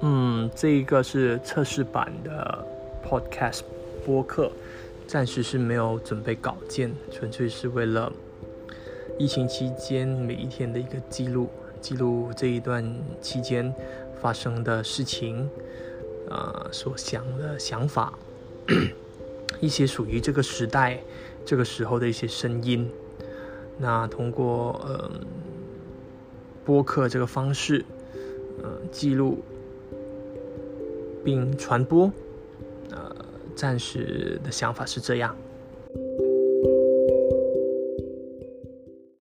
嗯，这一个是测试版的 podcast 播客，暂时是没有准备稿件，纯粹是为了疫情期间每一天的一个记录，记录这一段期间发生的事情，呃，所想的想法，一些属于这个时代、这个时候的一些声音。那通过呃播客这个方式，呃记录。并传播。呃暂时的想法是这样。